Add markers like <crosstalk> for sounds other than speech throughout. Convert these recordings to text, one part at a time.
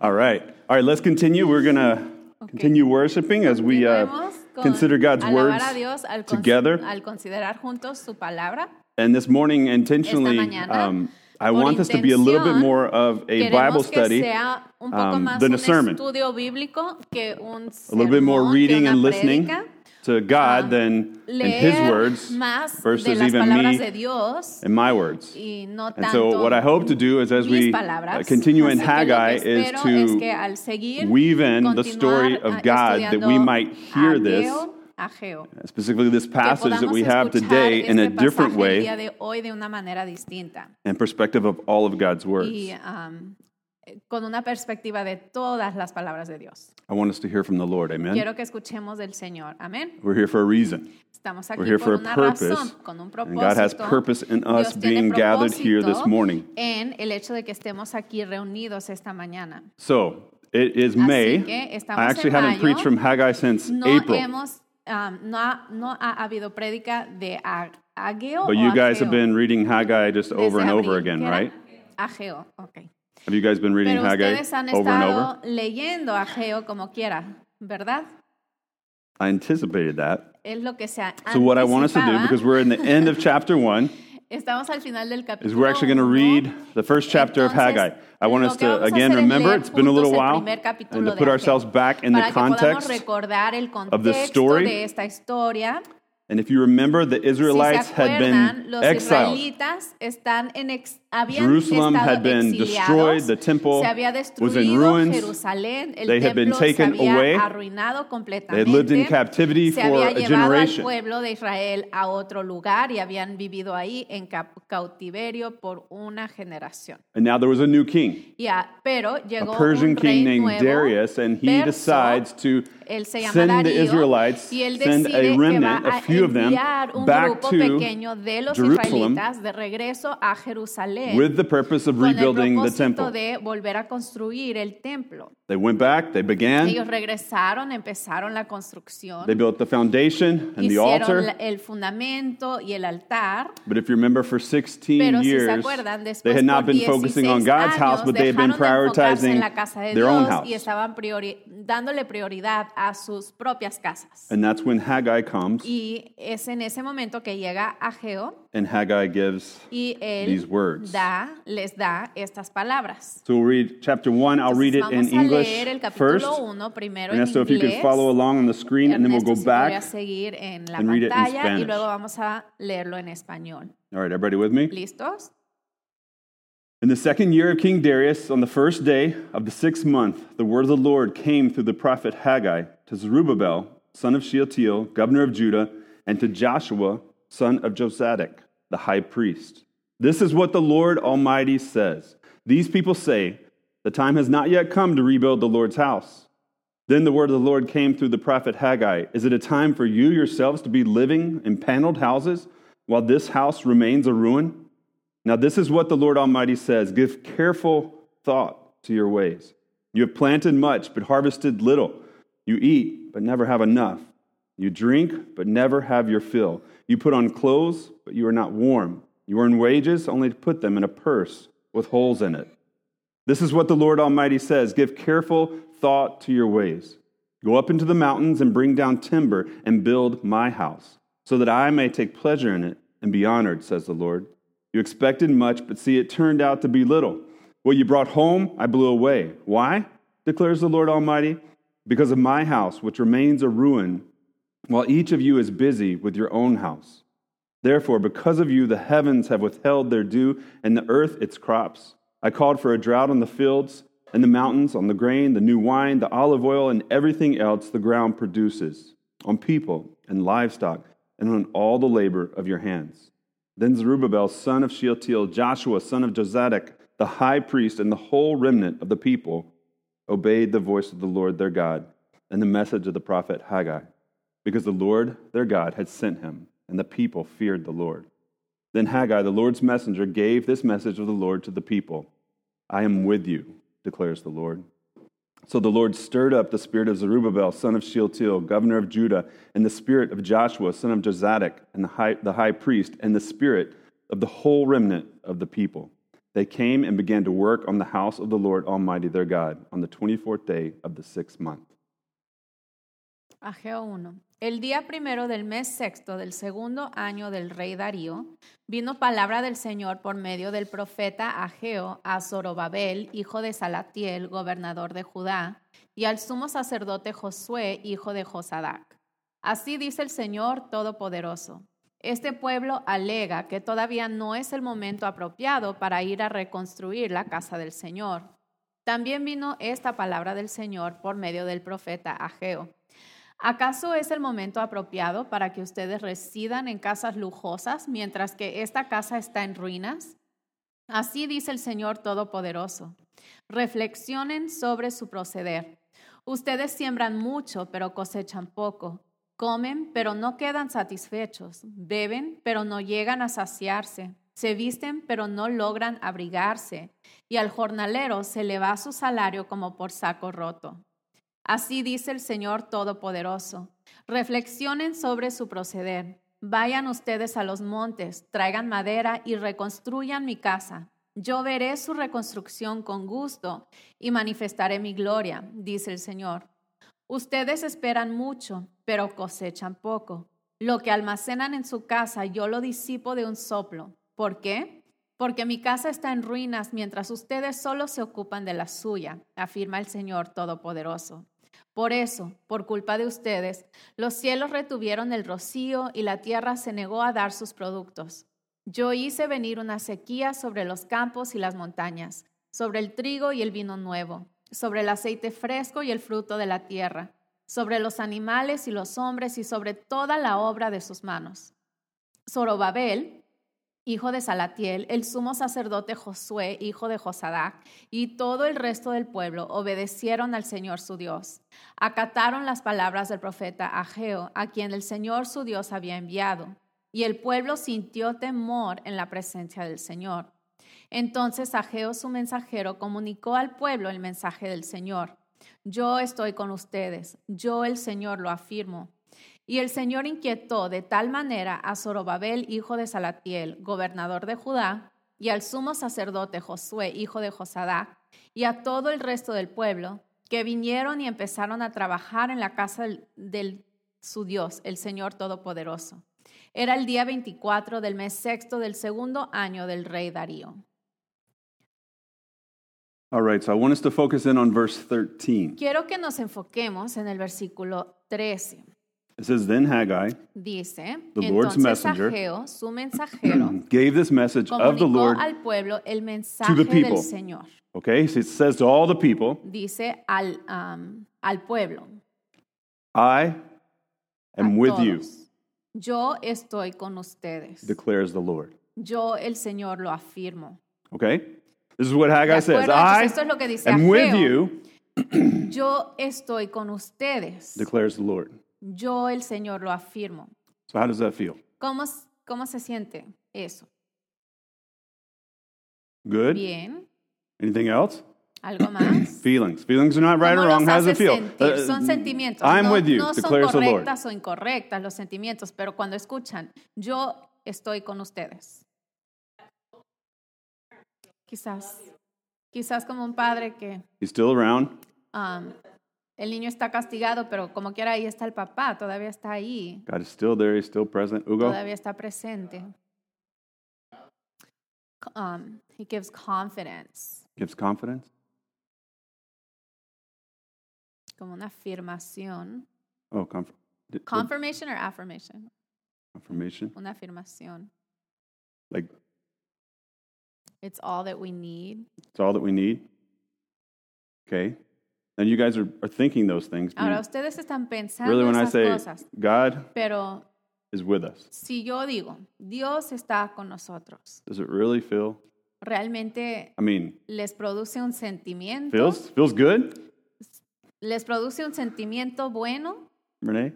All right. All right, let's continue. We're going to continue worshiping as we uh, consider God's words Dios al, together. al considerar juntos su palabra. And this morning, intentionally, um, I want this to be a little bit more of a Bible study, que sea un poco um, than a sermon. bíblico a little bit more reading and listening prédica. To God Um, than in His words versus even me Dios and my words. no And tanto so, what I hope to do is, as we uh, palabras. continue in Así que lo que Haggai, is espero es to que weave in the story ah, of God that we might hear this, Ageo, Ageo. specifically this passage that we have today, in a different way de hoy de una distinta and perspective of all of God's words. y um, con una perspectiva de todas las palabras de Dios. I want us to hear from the Lord. Amen. Quiero que escuchemos del Señor. Amén. We're here for a reason. Estamos We're aquí here por for a una purpose, razón, con un and God has propósito. purpose in us Dios being gathered here this propósito morning. En el hecho de que estemos aquí reunidos esta mañana. So it is May. I actually en haven't mayo. preached from Haggai since No April, hemos, um, no, ha, no ha habido prédica de Ageo but you guys have been reading Haggai just over and over again, right? Ageo, ok. Have you guys been reading Pero Haggai ustedes han over and estado over? leyendo Ageo como quiera, ¿verdad? I anticipated that. Es lo que se So what I want us to do, anticipaba. because we're in the end of chapter one, <laughs> Estamos al final del capítulo is we're actually going to uno. read the first chapter of Entonces, Haggai. I want lo us que to vamos a again hacer es remember leer it's been a little juntos el while, primer and to de put Ageo, ourselves back in the para que podamos context. recordar el of this contexto story. de esta historia. And if you remember, the Si se Israelites had acuerdan, been los exiled. israelitas están en ex- Jerusalem had been destroyed, the temple was in ruins, they had been taken away, They had lived in captivity for a generation. pueblo de Israel a otro lugar y habían vivido ahí en cap- cautiverio por una generación. And now there was a new king, a Persian king named Darius, and he decides to él se llama send the Israelites, send a remnant, a few of them, back to pequeño de los Jerusalem Jerusalén with the purpose of con el rebuilding the propósito temple. de volver a construir el templo. They went back, they began, Ellos regresaron, empezaron la construcción, they built the foundation and the hicieron la- altar. el fundamento y el altar. But if you remember, for 16 Pero si se years, acuerdan, después they had not por been focusing on 16 God's house, años but they had been dejaron de enfocarse en prioritizing la casa de their own Dios house. y estaban priori- dándole prioridad a sus propias casas. And that's when Haggai comes, Y es en ese momento que llega Ageo and Haggai gives y él these words. da, les da estas palabras. So we'll read chapter one. I'll read it in English first. 1 en Ernesto, if you could follow along on the screen, and then we'll go si back. seguir en la and read it in pantalla y Spanish. luego vamos a leerlo en español. All right, everybody with me? ¿Listos? In the second year of King Darius, on the first day of the sixth month, the word of the Lord came through the prophet Haggai to Zerubbabel, son of Shealtiel, governor of Judah, and to Joshua, son of Josadak, the high priest. This is what the Lord Almighty says. These people say, The time has not yet come to rebuild the Lord's house. Then the word of the Lord came through the prophet Haggai Is it a time for you yourselves to be living in paneled houses while this house remains a ruin? Now, this is what the Lord Almighty says Give careful thought to your ways. You have planted much, but harvested little. You eat, but never have enough. You drink, but never have your fill. You put on clothes, but you are not warm. You earn wages, only to put them in a purse with holes in it. This is what the Lord Almighty says Give careful thought to your ways. Go up into the mountains and bring down timber and build my house, so that I may take pleasure in it and be honored, says the Lord. You expected much, but see, it turned out to be little. What you brought home, I blew away. Why? declares the Lord Almighty. Because of my house, which remains a ruin, while each of you is busy with your own house. Therefore, because of you, the heavens have withheld their dew, and the earth its crops. I called for a drought on the fields and the mountains, on the grain, the new wine, the olive oil, and everything else the ground produces, on people and livestock, and on all the labor of your hands. Then Zerubbabel, son of Shealtiel, Joshua, son of Jozadak, the high priest, and the whole remnant of the people obeyed the voice of the Lord their God and the message of the prophet Haggai, because the Lord their God had sent him, and the people feared the Lord. Then Haggai, the Lord's messenger, gave this message of the Lord to the people I am with you, declares the Lord. So the Lord stirred up the spirit of Zerubbabel, son of Shealtiel, governor of Judah, and the spirit of Joshua, son of Jozadak, and the high, the high priest, and the spirit of the whole remnant of the people. they came and began to work on the house of the Lord Almighty their God on the 24th day of the sixth month. Ageo 1. El día primero del mes sexto del segundo año del rey Darío, vino palabra del Señor por medio del profeta Ageo a Zorobabel, hijo de Salatiel, gobernador de Judá, y al sumo sacerdote Josué, hijo de Josadac. Así dice el Señor Todopoderoso. Este pueblo alega que todavía no es el momento apropiado para ir a reconstruir la casa del Señor. También vino esta palabra del Señor por medio del profeta Ageo. ¿Acaso es el momento apropiado para que ustedes residan en casas lujosas mientras que esta casa está en ruinas? Así dice el Señor Todopoderoso. Reflexionen sobre su proceder. Ustedes siembran mucho, pero cosechan poco. Comen, pero no quedan satisfechos. Beben, pero no llegan a saciarse. Se visten, pero no logran abrigarse. Y al jornalero se le va su salario como por saco roto. Así dice el Señor Todopoderoso. Reflexionen sobre su proceder. Vayan ustedes a los montes, traigan madera y reconstruyan mi casa. Yo veré su reconstrucción con gusto y manifestaré mi gloria, dice el Señor. Ustedes esperan mucho, pero cosechan poco. Lo que almacenan en su casa yo lo disipo de un soplo. ¿Por qué? Porque mi casa está en ruinas mientras ustedes solo se ocupan de la suya, afirma el Señor Todopoderoso. Por eso, por culpa de ustedes, los cielos retuvieron el rocío y la tierra se negó a dar sus productos. Yo hice venir una sequía sobre los campos y las montañas, sobre el trigo y el vino nuevo, sobre el aceite fresco y el fruto de la tierra, sobre los animales y los hombres y sobre toda la obra de sus manos. Zorobabel, hijo de Salatiel, el sumo sacerdote Josué, hijo de Josadac, y todo el resto del pueblo obedecieron al Señor su Dios. Acataron las palabras del profeta Ageo, a quien el Señor su Dios había enviado, y el pueblo sintió temor en la presencia del Señor. Entonces Ageo su mensajero comunicó al pueblo el mensaje del Señor. Yo estoy con ustedes, yo el Señor lo afirmo. Y el Señor inquietó de tal manera a Zorobabel, hijo de Salatiel, gobernador de Judá, y al sumo sacerdote Josué, hijo de Josadac, y a todo el resto del pueblo, que vinieron y empezaron a trabajar en la casa del, su Dios, el Señor Todopoderoso. Era el día 24 del mes sexto del segundo año del rey Darío. All right, so I want us to focus in on verse 13. Quiero que nos enfoquemos en el versículo 13. It says, Then Haggai Dice, The Lord's messenger Ageo, su mensajero, <clears throat> gave this message of the Lord. al pueblo el mensaje the people. del Señor. Okay, so it says to all the people, Dice al, um, al pueblo, I am with you, yo estoy con ustedes. declares the Lord. Yo el Señor lo afirmo. Okay? This is what Haggai says. I esto es lo que dice am with you, <clears throat> Yo estoy con ustedes. declares the Lord. Yo el Señor lo afirmo. So how does that feel? ¿Cómo, cómo se siente eso? Good? Bien. Anything else? ¿Algo más? <clears throat> Feelings. Feelings are not right ¿Cómo or wrong. How does it feel? sentir? Uh, Son sentimientos. I'm no, with you, no son declares Lord. correctas o incorrectas los sentimientos, pero cuando escuchan, yo estoy con ustedes. Quizás, quizás como un padre que He's still around. um, el niño está castigado, pero como quiera ahí está el papá, todavía está ahí, God is still there. He's still present. Ugo? todavía está presente. Um, he gives confidence, Gives confidence. como una afirmación. Oh, d- Confirmation or affirmation? confirmation. Una afirmación. Like, It's all that we need. it's all that we need. Okay. And you guys are, are thinking those things. Do you- Ahora ustedes están pensando really, when I say cosas, God pero is with us, si yo digo, Dios está con nosotros, does it really feel? ¿realmente I mean, les produce un sentimiento? feels feels good, ¿Les produce un sentimiento bueno? Renee?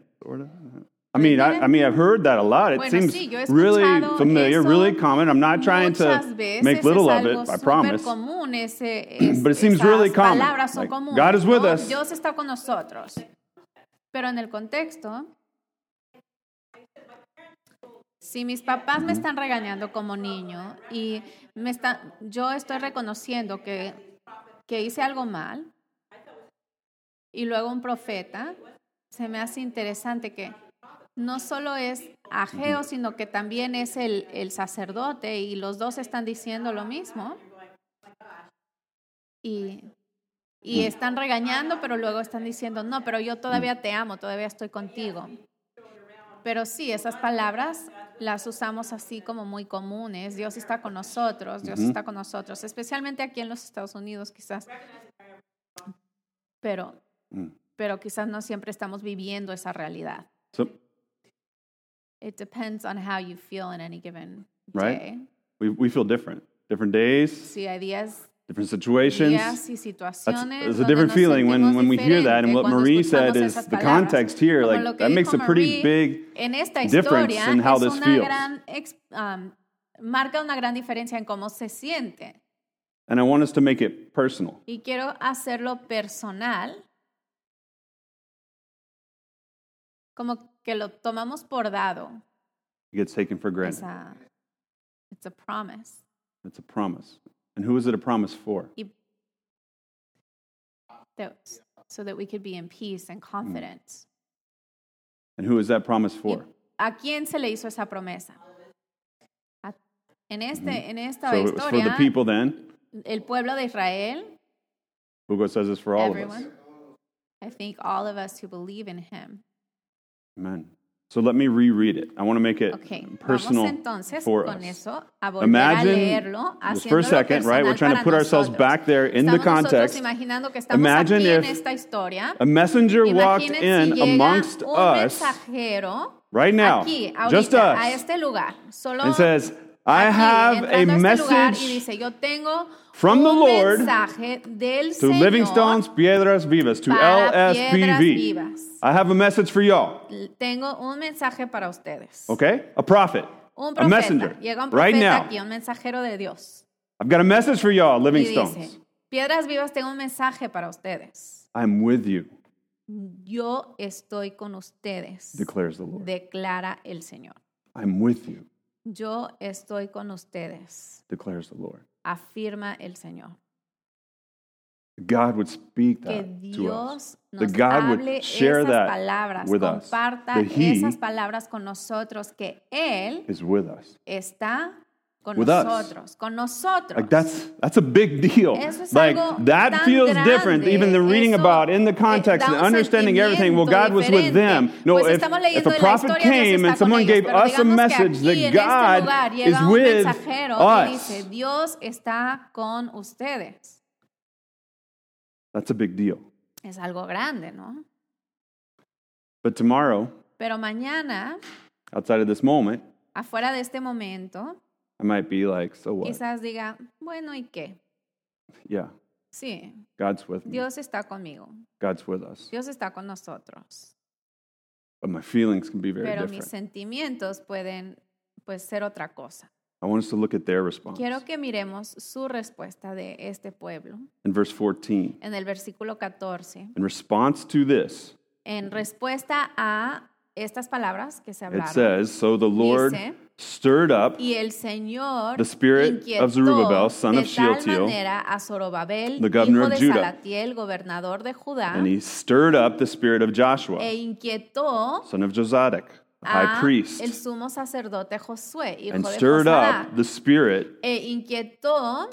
I mean, I, I mean, I've heard that a lot. It Bueno, seems sí, really familiar, really common. I'm not trying to make little of it. I promise. común, ese, es- But it seems really common. Like, comunes. God is with ¿no? us. Dios está con nosotros. Pero en el contexto, Si mis papás me están regañando como niño y me está, yo estoy reconociendo que, que hice algo mal, y luego un profeta, se me hace interesante que no solo es Ageo, sino que también es el, el sacerdote y los dos están diciendo lo mismo. Y, y están regañando, pero luego están diciendo, no, pero yo todavía te amo, todavía estoy contigo. Pero sí, esas palabras las usamos así como muy comunes. Dios está con nosotros, Dios está con nosotros, especialmente aquí en los Estados Unidos quizás. Pero, Mm. pero quizás no siempre estamos viviendo esa realidad. So, It depends on how you feel in any given Right. day. we, we feel different. Different days, Sí, hay días, different situations. días y situaciones. It's a different feeling when, when we hear that. And what Marie said is the palabras. context here, Como like that makes a pretty Marie, big difference in how this feels. gran um, marca una gran diferencia en cómo se siente. And I want us to make it personal. Y quiero hacerlo personal, como que lo tomamos por dado. It gets taken for granted. a, it's a promise. It's a promise. And who is it a promise for? That, so that we could be in peace and mm. confidence. And who is that promise for? ¿A quién se le hizo esa promesa? A- en, este, mm-hmm. en esta So it's for the people then. el pueblo de Israel, Hugo says it's for all of us. I think all of us who believe in him. Amen. So let me reread it. I want to make it Ok, personal entonces for us. eso a a Imagine, just for a second, right? We're trying to put ourselves nosotros. back there in the Estamos nosotros context. Imagine if. A messenger walked Imaginen in si llega amongst us right now, aquí, just ahorita, a us, este lugar, solo and says, I have a entrando a este lugar y message dice, yo tengo from the Lord to Señor Living Stones Piedras Vivas, to LSPV. Vivas. I have a message for y'all, Tengo un mensaje para ustedes. okay? A prophet, Un a messenger, llega un right now. aquí, un mensajero de Dios. I've got a message for y'all, Y Living dice, Stones. Piedras Vivas, tengo un mensaje para ustedes. I'm with you, Yo estoy con ustedes, declares the Lord. declara el Señor. I'm with you, Yo estoy con ustedes, declares the Lord. afirma el Señor. God would speak Que that to us. Dios That nos God would share esas that palabras, with us. comparta That He esas palabras con nosotros, que Él is with us. está con With us. con nosotros. Like that's that's a big deal. Es Like that feels grande. different. Even the reading Eso, about in the context and understanding everything. Well, God was with them. No, Pues if, if a prophet came and someone ellos, gave us a message that este God lugar, is with us, dice, Dios está con ustedes. that's a big deal. Es algo grande, ¿no? But tomorrow, Pero mañana, outside of this moment, afuera de este momento, I might be like, so what? quizás diga, bueno, ¿y qué? Yeah, Sí, God's with me. Dios está conmigo, God's with us. Dios está con nosotros. But my feelings can be very Pero mis sentimientos pueden pues ser otra cosa. I want us to look at their response. Quiero que miremos su respuesta de este pueblo In verse 14, en el versículo 14. in response to this, En respuesta a estas palabras que se it says, So the Lord Dice, stirred up y el Señor the spirit of Zerubbabel, son of Shealtiel, Zorobabel, the governor hijo of Judah. Salatiel, de Judá, and he stirred up the spirit of Joshua, e inquietó son of Josadak, the high priest, el sumo sacerdote Josué, hijo and stirred Josadá, up the spirit e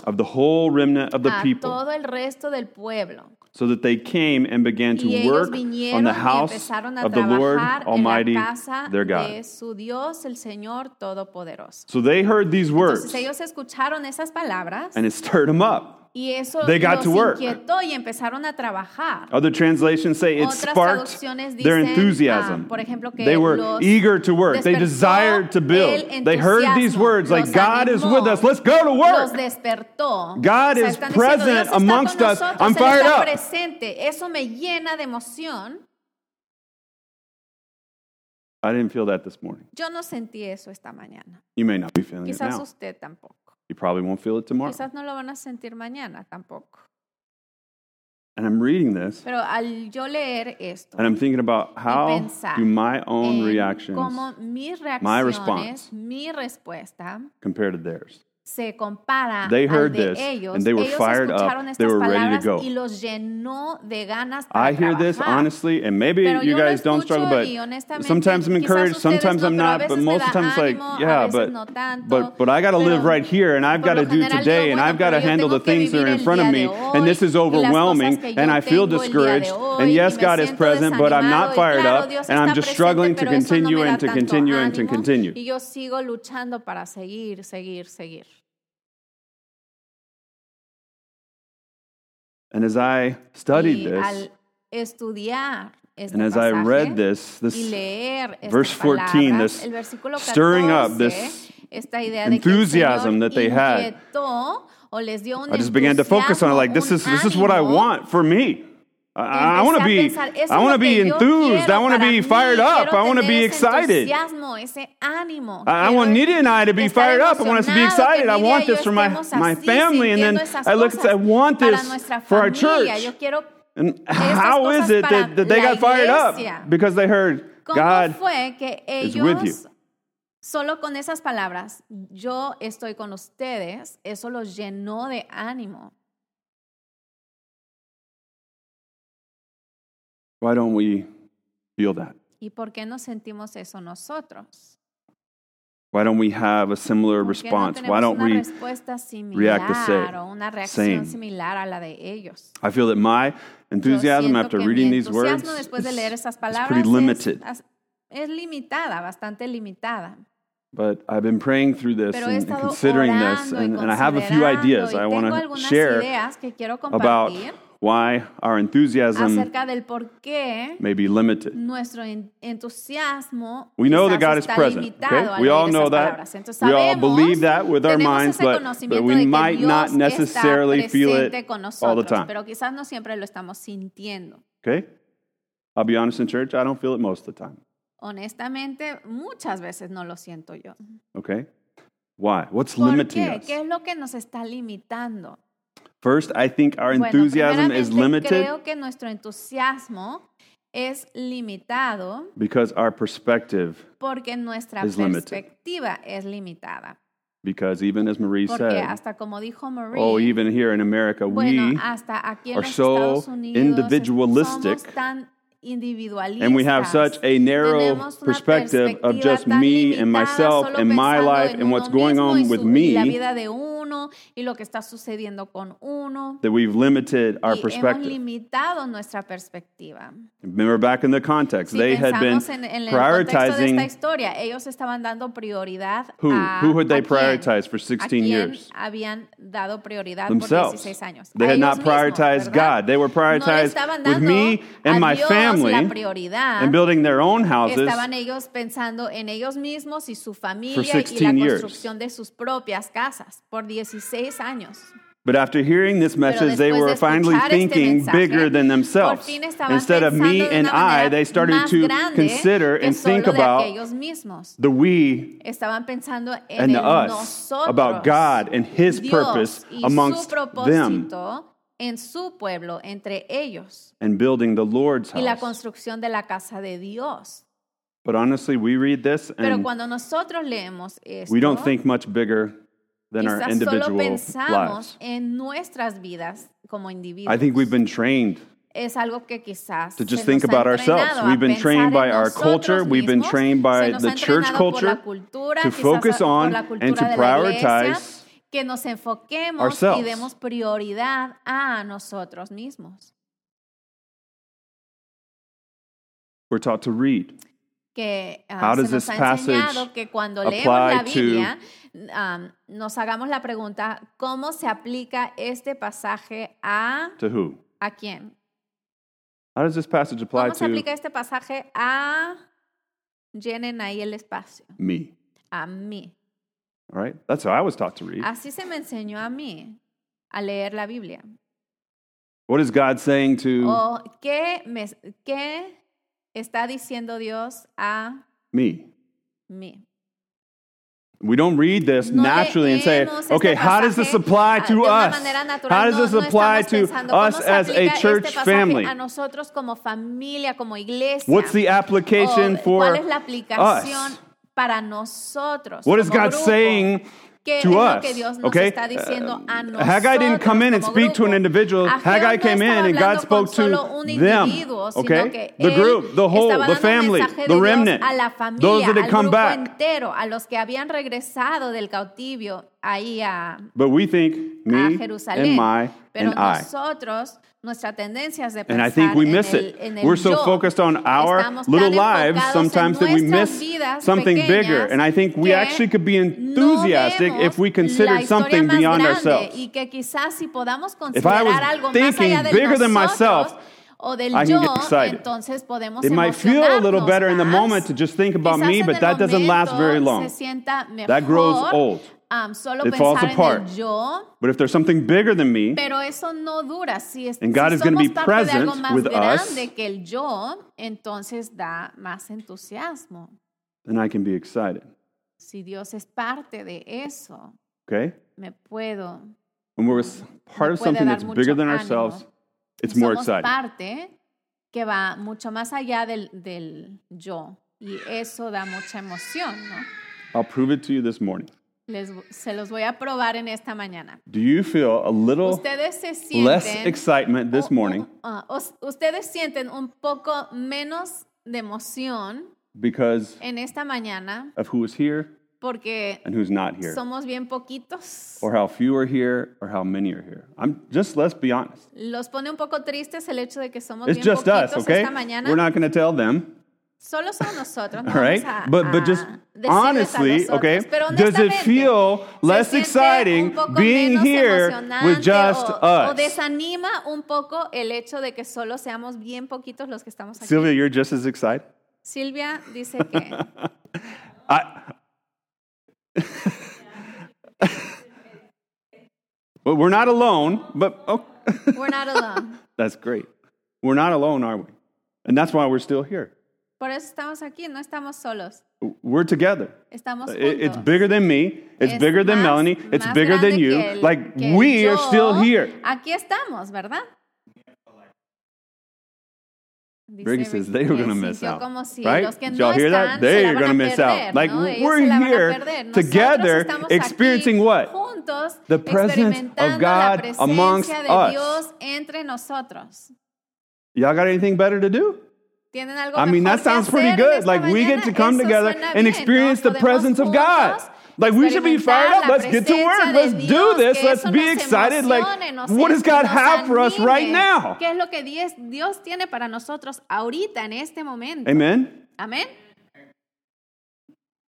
of the whole remnant of the people, todo el resto del pueblo. So that they came and began to work on the house of the Lord Almighty, their God. Dios, Señor So they heard these words, Entonces ellos esas palabras and it stirred them up. Y eso They got los to work. inquietó y empezaron a trabajar. Other translations say it Otras sparked traducciones their enthusiasm. ah, por ejemplo, que they were los eager to work. They despertó desired to build. el They heard these entusiasmo, words like, los God is animó, with us. Let's go to Los work. despertó. God O sea, is están diciendo, present está con amongst us. nosotros, I'm Él fired está up." presente. Eso me llena de emoción. I didn't feel that this morning. Yo no sentí eso esta mañana. You may not be feeling it Quizás now. usted tampoco. You probably won't feel it tomorrow. Quizás no lo van a sentir mañana tampoco. And I'm reading this Pero al yo leer esto and I'm thinking about how do my own reactions cómo mis my response. mi respuesta compare to theirs. Se compara They heard al de this, ellos. and they were ellos fired up. They were ready to go. y los llenó de ganas para I hear this honestly, and maybe Pero you guys don't struggle, but sometimes I'm encouraged, sometimes no, I'm not, but most of the time it's like, yeah, but no but but I got to live right here, and I've got to do today, digo, and I've got to handle the things that are in front of me, hoy, and this is y las cosas overwhelming, and I feel tengo el día de discouraged, hoy, and yes, God is present, but I'm not fired up, and I'm just struggling to pero eso no continue and to continue and to continue. Y yo sigo luchando para seguir, seguir, seguir. And as I studied this, estudiar and as I read this, this verse 14, palabras, this el 14, stirring up, this esta idea de enthusiasm that they had, o les dio un I just began to focus on it like this is this is what I want for me. I, I want to be I want to be enthused. I want to be fired up. I want to be excited. entusiasmo, ese ánimo. I, want Nidia and I to be fired up. I want us to be excited. I want this for my, my family. And then I look and say, I want this for our church. And how is it that, that they got fired up? Because they heard God is with you. solo con esas palabras, yo estoy con ustedes, eso los llenó de ánimo? Why don't we feel that? ¿Y por qué no sentimos eso nosotros? Why don't we have a similar ¿Por qué no response? Why don't we? react the same? Same. similar a la de ellos? I feel that my enthusiasm after reading these words de is, pretty limited. es, es limitada, bastante limitada. But I've been praying through this and, and considering this, and, and I have a few ideas I want to share ideas que about why our enthusiasm acerca del por qué may be limited. nuestro en- entusiasmo We know that quizás God is está present. limitado Okay? al We leer all know that. palabras. Entonces, We all sabemos, believe that with our tenemos minds, ese but, but we que might Dios not está necessarily feel it presente con all the nosotros, time. pero quizás no siempre lo estamos sintiendo. Okay? I'll be honest in church, I don't feel it most of the time. Honestamente, muchas veces no lo siento yo. Okay? Why? What's ¿Por limiting qué? us? ¿Qué es lo que nos está limitando? First, I think our Bueno, enthusiasm is limited creo que nuestro entusiasmo es limitado because our perspective, porque nuestra is limited. es limitada. because even as Marie Porque said, hasta como dijo Marie, oh, even here in America, bueno, we hasta aquí en are so individualistic, somos tan individualistas. and we have such a narrow perspective of just me and myself and my life and what's going on with me uno y lo que está sucediendo con uno. that we've limited our y hemos perspective. limitado nuestra perspectiva. Remember back in the context, Si they had been pensamos en, en el contexto de esta prioritizing historia, ellos estaban dando prioridad who? a Who had they prioritized for ¿A 16 quién years? habían dado prioridad Themselves. por 16 años. They A had not prioritized. God. They were prioritized with me and my family and building their own houses. Estaban ellos pensando en ellos mismos y su familia y 16 la years. construcción de sus propias casas por 16 años. But after hearing this message, they were finally thinking mensaje, bigger than themselves. Instead of me and I, they started to consider and think about the we and the us, nosotros, about God and His Dios purpose amongst them, en su pueblo, entre ellos, and building the Lord's y la house. construcción de la casa de Dios. But honestly, we read this Pero and cuando nosotros leemos esto, we don't think much bigger than our solo individual pensamos lives. en nuestras vidas como individuos. I think we've been trained es algo que quizás to just think about ourselves. We've been trained by our culture, we've been trained by the church entrenado por la culture cultura, to focus on and to de la iglesia, prioritize que nos enfoquemos ourselves. y demos prioridad a nosotros mismos. We're taught to read. Que How se does nos this ha passage enseñado que cuando leemos apply la to- Biblia am, nos hagamos la pregunta ¿cómo se aplica este pasaje a To who? a quién? How does this passage apply ¿Cómo se to aplica este pasaje a llenen ahí el espacio? me? A mí. All right? That's how I was taught to read. Así se me enseñó a mí a leer la Biblia. What is God saying to ¿O qué, me, qué está diciendo Dios a me? mí? We don't read this No naturally and say, okay, how does this apply to us? natural. How does this no apply estamos to us as a church family? Como familia, como iglesia. What's the application O, for ¿Cuál es la aplicación us? What is God grupo? saying ¿Qué to es lo us? que Dios nos Okay? está diciendo a Uh, nosotros Haggai didn't come in and speak to an individual. Haggai came in and God spoke to them. Okay? The group, the whole, the family, the remnant, a la those that had come back. entero, a los que habían regresado del cautivo ahí a, But we think a me Jerusalén. and my Pero and I. nosotros, nuestra tendencia es de And I pensar think we en miss el, it. en el We're so yo. focused on our Estamos little lives enfocados sometimes en that we nuestras miss vidas something bigger. pequeñas And I think we que actually could be no enthusiastic vemos if we la considered historia something más beyond grande ourselves. Y que quizás si podamos If I was considerar algo más thinking allá de bigger than nosotros myself, o del I can yo, get excited. entonces podemos It might feel a little emocionarnos better in the más. moment to just think about Quizás me, en but el that doesn't last momento very long. Se sienta mejor, That grows old. Um, solo It falls pensar apart. en el yo, But if there's something bigger than me, pero eso no dura. Si, es, And God si is gonna be parte present with us. que el yo, entonces da más entusiasmo. then I can be excited. Si Dios es parte de eso, Okay? me puedo. When we're part of something that's bigger than ourselves, it's more somos exciting. parte que va mucho más allá del, del yo. Y eso da mucha emoción, ¿no? I'll prove it to you this morning. Les, se los voy a probar en esta mañana. Do you feel a little Ustedes se less sienten excitement this un- morning ah, us- ustedes sienten un poco menos de emoción because en esta mañana of who is here porque and who's not here? somos bien poquitos. Or how few are here or how many are here? I'm just let's be honest. Los pone un poco tristes el hecho de que somos It's bien just us, poquitos okay? esta mañana. We're not going to tell them, Solo somos nosotros, no all right? a, But but just honestly, okay? Does it feel less exciting being here with just o, o us? desanima un poco el hecho de que solo seamos bien poquitos los que estamos aquí. Sylvia, you're just as excited. Silvia dice <laughs> que I, <laughs> well, we're not alone, but oh, we're not alone. <laughs> that's great. We're not alone, are we? And that's why we're still here. Por eso estamos aquí, no estamos solos, We're together. estamos uh, It's juntos. bigger than me. It's Es bigger than más- Melanie. It's bigger than you. el- like we are yo. still here. Aquí estamos, ¿verdad? Brady says they were going to miss out. si right? Did no y'all hear that? la van going to miss out. Like ¿no? We're se la van a here together experiencing what? Juntos, The presence of God amongst us. Dios entre nosotros. Y'all got anything better to do? ¿Tienen algo I mean, that sounds pretty good. Like we get to come Eso together and bien, experience ¿no? the presence of God. Like we should be fired up. Let's get to work. Let's do this. Let's be excited. Like what does God have for us right now? ¿Qué es lo que Dios, tiene para nosotros ahorita, en este momento? Amen. Amén.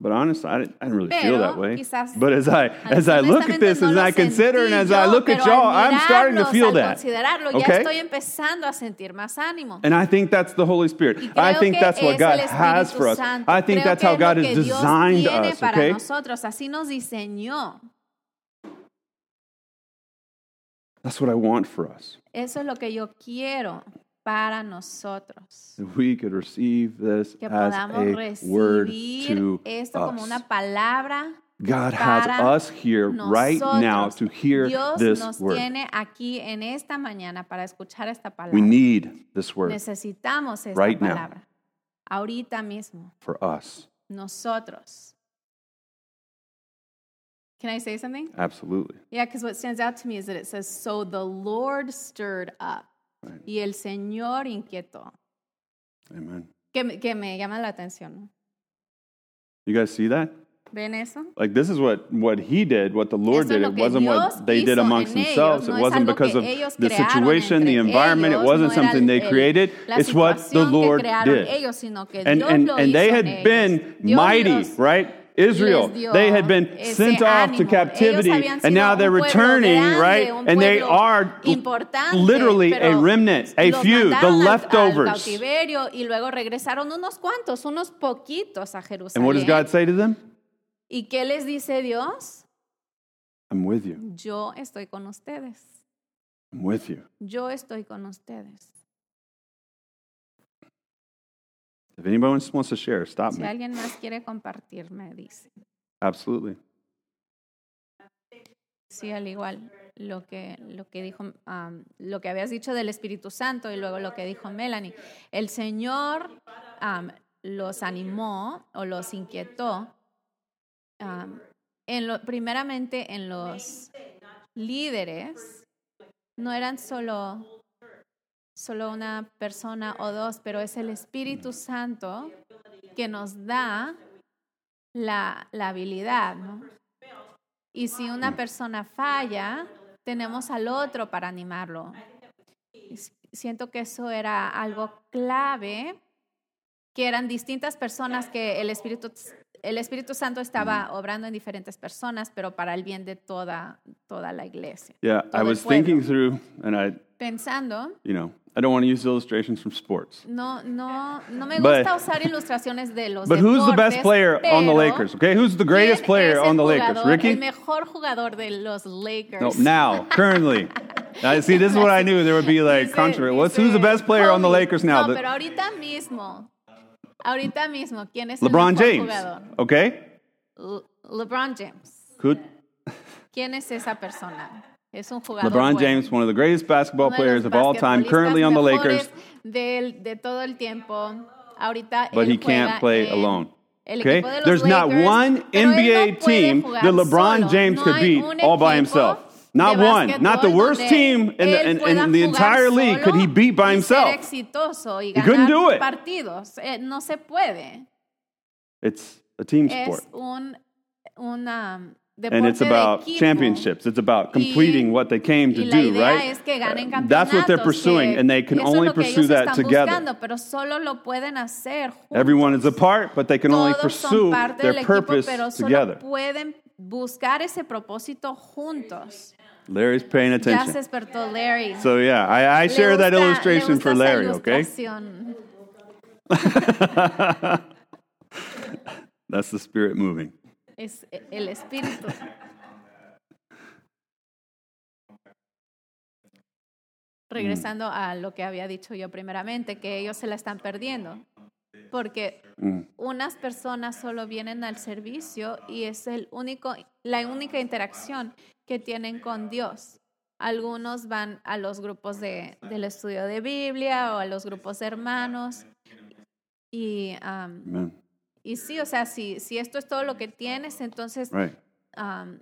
But honestly, I didn't, I didn't really feel that way. But as I as I look at this, no as I consider, and as I look at y'all, I'm starting to feel that. Okay? estoy empezando a sentir más. And I think that's the Holy Spirit. I think that's what God has for us. Santo. I think Creo that's how God has designed us, okay? nosotros, así nos diseñó. That's what I want for us. Eso es lo que yo quiero para nosotros. We could receive this Que as podamos a word recibir to esto como us. una palabra God has para us here right now nosotros. to hear Dios this nos word. tiene aquí en esta mañana para escuchar esta palabra. We need this word Necesitamos esta right now. palabra. Ahorita mismo, for us. nosotros. Can I say something? Absolutely. Yeah, because what stands out to me is that it says, So the Lord stirred up. Right. Y el Señor inquietó. Amen. Que, que me llama la atención. ¿no? You guys see that? ¿Ven eso? Like this is what what he did, what the Lord Eso did. It wasn't Dios what they did amongst themselves. No It wasn't because of the situation, the environment. It wasn't no something they el- created. It's what the Lord did. ellos, sino que And Dios and and they had en ellos. been Dios mighty, right? Israel. They had been sent off to captivity, and now they're returning, grande, right? And they are literally a remnant, a few, the mandaron al- al leftovers. cautiverio y luego regresaron unos cuantos, unos poquitos a And what does God say to them? ¿Y qué les dice Dios? I'm with you. Yo estoy con ustedes. I'm with you. Yo estoy con ustedes. If anybody wants to share, stop Si me. alguien más quiere compartir, me dice. Absolutely. Sí, al igual lo que, lo que dijo, um, lo que habías dicho del Espíritu Santo y luego lo que dijo Melanie. El Señor um, los animó o los inquietó, um, en lo, primeramente en los líderes, no eran solo, solo una persona o dos, pero es el Espíritu Santo que nos da la, la habilidad, ¿no? Y si una persona falla, tenemos al otro para animarlo. Siento que eso era algo clave, que eran distintas personas que el Espíritu, el Espíritu Santo estaba obrando en diferentes personas, pero para el bien de toda, toda la iglesia. Yeah, I was pueblo. thinking through, and I, Pensando, you know, I don't want to use illustrations from sports. no, no, no me But- gusta usar ilustraciones de los But who's the best deportes, player on the Lakers? Okay, who's the greatest player on the Lakers? jugador, El Ricky? mejor jugador de los No, now, currently. <laughs> I see. This is what I knew there would be like controversy. What's who's the best player on the Lakers now? No, pero ahorita mismo, ahorita mismo, ¿quién es el LeBron mejor James. jugador? Okay. Le- LeBron James. Could ¿Quién es esa persona? Es LeBron. James, one of the greatest basketball players of all time, currently on the Lakers, del- de todo el tiempo. Ahorita but he can't play alone. Okay? equipo de los There's not one NBA no team that LeBron solo. James No could beat all by himself. Not one, not the worst team in the, in, in the entire league could he beat by himself. He couldn't do it. partidos. Eh, no se puede. It's a team Es sport. un una And it's about championships. It's about completing what they came to do, right? es que ganen That's what they're pursuing, que and they can only pursue that together. buscando, pero solo lo pueden hacer juntos. Everyone is a part, but they can only Todos son pursue their equipo, purpose pero solo together. pueden buscar ese propósito juntos. Larry's paying attention. Larry. So yeah, I, I share that gusta- le illustration for Larry, okay? <laughs> That's the spirit moving. Es el espíritu. Regresando a lo que había dicho yo primeramente, que ellos se la están perdiendo. Porque Mm. unas personas solo vienen al servicio y es el único, la única interacción que tienen con Dios. Algunos van a los grupos de, del estudio de Biblia o a los grupos de hermanos. Y. y sí, o sea, si, si esto es todo lo que tienes, entonces Right. am,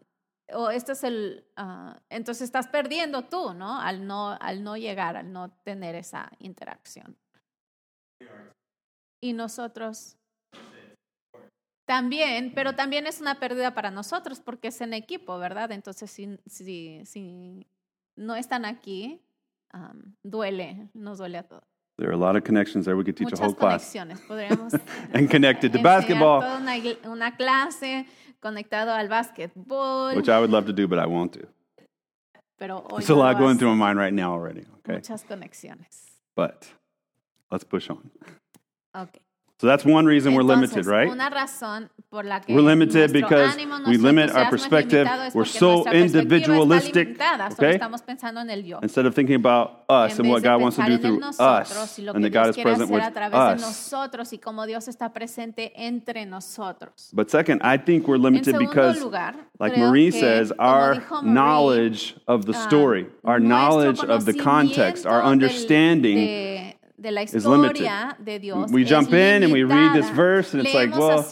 o este es el, ah, entonces estás perdiendo tú, ¿no? Al no, al no llegar, al no tener esa interacción. Y nosotros también, pero también es una pérdida para nosotros porque es en equipo, ¿verdad? Entonces, si, si, si no están aquí, am, duele, nos duele a todos. There are a lot of connections there. We could teach a whole class. <laughs> And connected to eh, basketball, una, una clase conectado al básquetbol. which I would love to do, but I won't do. pero hoy There's a lot going through my mind right now already, okay? Muchas conexiones. But let's push on. Okay. So that's one reason we're limited, right? Una razón por la que We're limited because ánimo, we limit our perspective. We're so nuestra perspectiva está individualistic, okay? estamos pensando en el yo. Instead of thinking about us and what God wants to do through nosotros us, and that God is present with a través de us. y cómo Dios está entre. But second, I think we're limited because, lugar, like Marie says, our Marie, knowledge of the ah, story, our knowledge of the context, our del- understanding de, de la is limited. historia de Dios We jump in and we read this verse, and it's like, well,